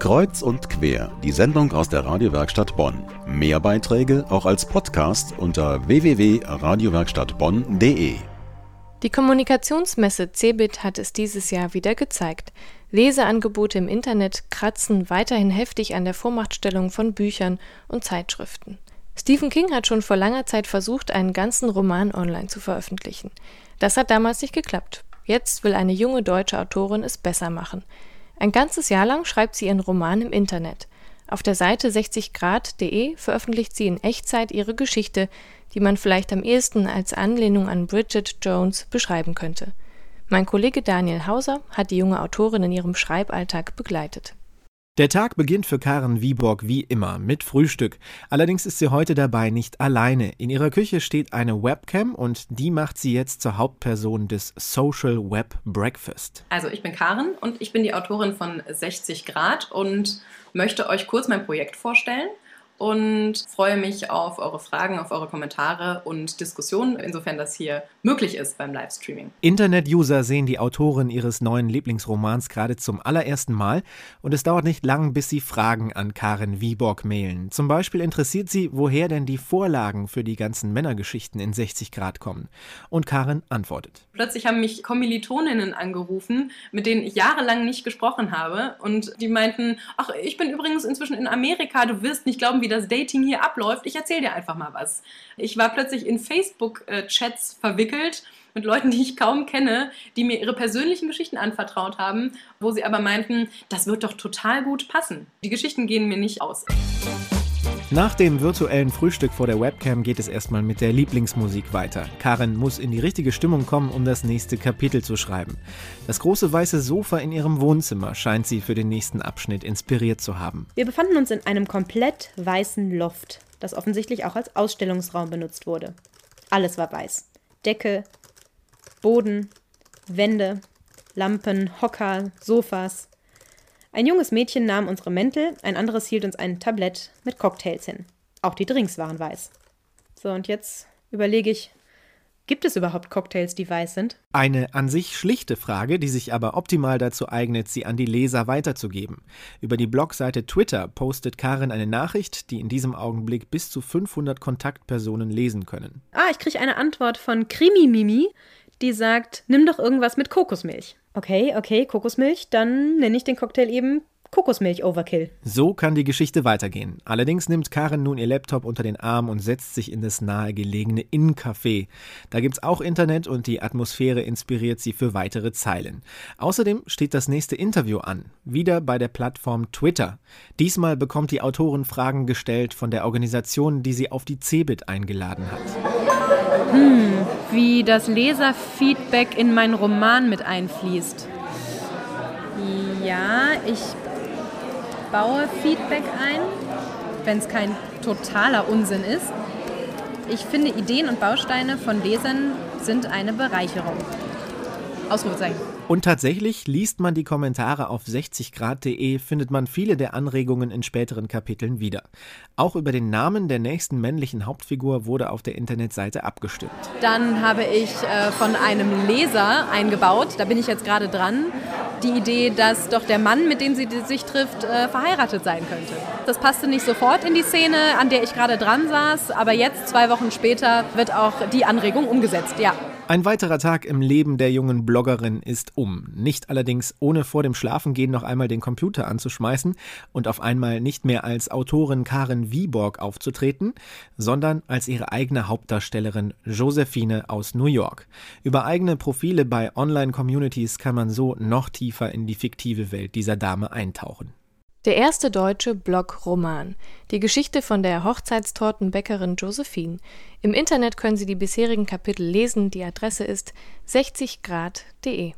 Kreuz und quer, die Sendung aus der Radiowerkstatt Bonn. Mehr Beiträge auch als Podcast unter www.radiowerkstattbonn.de. Die Kommunikationsmesse CeBIT hat es dieses Jahr wieder gezeigt. Leseangebote im Internet kratzen weiterhin heftig an der Vormachtstellung von Büchern und Zeitschriften. Stephen King hat schon vor langer Zeit versucht, einen ganzen Roman online zu veröffentlichen. Das hat damals nicht geklappt. Jetzt will eine junge deutsche Autorin es besser machen. Ein ganzes Jahr lang schreibt sie ihren Roman im Internet. Auf der Seite 60grad.de veröffentlicht sie in Echtzeit ihre Geschichte, die man vielleicht am ehesten als Anlehnung an Bridget Jones beschreiben könnte. Mein Kollege Daniel Hauser hat die junge Autorin in ihrem Schreiballtag begleitet. Der Tag beginnt für Karen Wieborg wie immer mit Frühstück. Allerdings ist sie heute dabei nicht alleine. In ihrer Küche steht eine Webcam und die macht sie jetzt zur Hauptperson des Social Web Breakfast. Also ich bin Karen und ich bin die Autorin von 60 Grad und möchte euch kurz mein Projekt vorstellen und freue mich auf eure Fragen, auf eure Kommentare und Diskussionen, insofern das hier möglich ist beim Livestreaming. Internet-User sehen die Autorin ihres neuen Lieblingsromans gerade zum allerersten Mal und es dauert nicht lang, bis sie Fragen an Karin Wieborg mailen. Zum Beispiel interessiert sie, woher denn die Vorlagen für die ganzen Männergeschichten in 60 Grad kommen. Und Karin antwortet. Plötzlich haben mich Kommilitoninnen angerufen, mit denen ich jahrelang nicht gesprochen habe und die meinten, ach, ich bin übrigens inzwischen in Amerika, du wirst nicht glauben, wie das Dating hier abläuft. Ich erzähle dir einfach mal was. Ich war plötzlich in Facebook-Chats verwickelt mit Leuten, die ich kaum kenne, die mir ihre persönlichen Geschichten anvertraut haben, wo sie aber meinten, das wird doch total gut passen. Die Geschichten gehen mir nicht aus. Nach dem virtuellen Frühstück vor der Webcam geht es erstmal mit der Lieblingsmusik weiter. Karin muss in die richtige Stimmung kommen, um das nächste Kapitel zu schreiben. Das große weiße Sofa in ihrem Wohnzimmer scheint sie für den nächsten Abschnitt inspiriert zu haben. Wir befanden uns in einem komplett weißen Loft, das offensichtlich auch als Ausstellungsraum benutzt wurde. Alles war weiß. Decke, Boden, Wände, Lampen, Hocker, Sofas, ein junges Mädchen nahm unsere Mäntel, ein anderes hielt uns ein Tablett mit Cocktails hin. Auch die Drinks waren weiß. So, und jetzt überlege ich, Gibt es überhaupt Cocktails, die weiß sind? Eine an sich schlichte Frage, die sich aber optimal dazu eignet, sie an die Leser weiterzugeben. Über die Blogseite Twitter postet Karin eine Nachricht, die in diesem Augenblick bis zu 500 Kontaktpersonen lesen können. Ah, ich kriege eine Antwort von Krimi Mimi, die sagt, nimm doch irgendwas mit Kokosmilch. Okay, okay, Kokosmilch, dann nenne ich den Cocktail eben Kokosmilch Overkill. So kann die Geschichte weitergehen. Allerdings nimmt Karen nun ihr Laptop unter den Arm und setzt sich in das nahegelegene Inn-Café. Da gibt's auch Internet und die Atmosphäre inspiriert sie für weitere Zeilen. Außerdem steht das nächste Interview an, wieder bei der Plattform Twitter. Diesmal bekommt die Autorin Fragen gestellt von der Organisation, die sie auf die Cebit eingeladen hat. Hm, wie das Leserfeedback in meinen Roman mit einfließt. Ja, ich baue Feedback ein, wenn es kein totaler Unsinn ist. Ich finde, Ideen und Bausteine von Lesern sind eine Bereicherung. Ausrufezeichen. Und tatsächlich liest man die Kommentare auf 60grad.de, findet man viele der Anregungen in späteren Kapiteln wieder. Auch über den Namen der nächsten männlichen Hauptfigur wurde auf der Internetseite abgestimmt. Dann habe ich äh, von einem Leser eingebaut, da bin ich jetzt gerade dran, die Idee, dass doch der Mann, mit dem sie sich trifft, äh, verheiratet sein könnte. Das passte nicht sofort in die Szene, an der ich gerade dran saß, aber jetzt, zwei Wochen später, wird auch die Anregung umgesetzt, ja. Ein weiterer Tag im Leben der jungen Bloggerin ist um. Nicht allerdings ohne vor dem Schlafengehen noch einmal den Computer anzuschmeißen und auf einmal nicht mehr als Autorin Karen Wieborg aufzutreten, sondern als ihre eigene Hauptdarstellerin Josephine aus New York. Über eigene Profile bei Online-Communities kann man so noch tiefer in die fiktive Welt dieser Dame eintauchen. Der erste deutsche Blog-Roman. Die Geschichte von der Hochzeitstortenbäckerin Josephine. Im Internet können Sie die bisherigen Kapitel lesen. Die Adresse ist 60grad.de.